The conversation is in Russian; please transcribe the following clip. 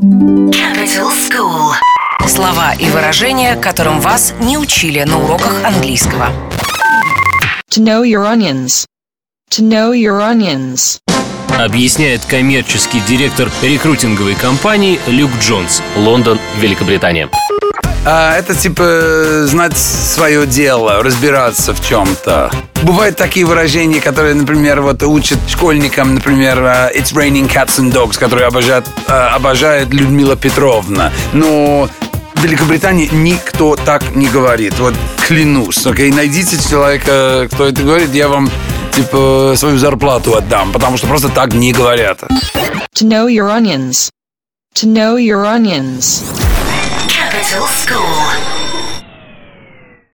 Capital School. Слова и выражения, которым вас не учили на уроках английского. To know your onions. To know your onions. Объясняет коммерческий директор рекрутинговой компании Люк Джонс, Лондон, Великобритания. А, это типа знать свое дело, разбираться в чем-то. Бывают такие выражения, которые, например, вот учат школьникам, например, а, «It's raining cats and dogs», которые обожает, а, обожает Людмила Петровна. Но в Великобритании никто так не говорит. Вот клянусь. Окей, найдите человека, кто это говорит, я вам типа свою зарплату отдам, потому что просто так не говорят. To know your onions. To know your onions. Capital School.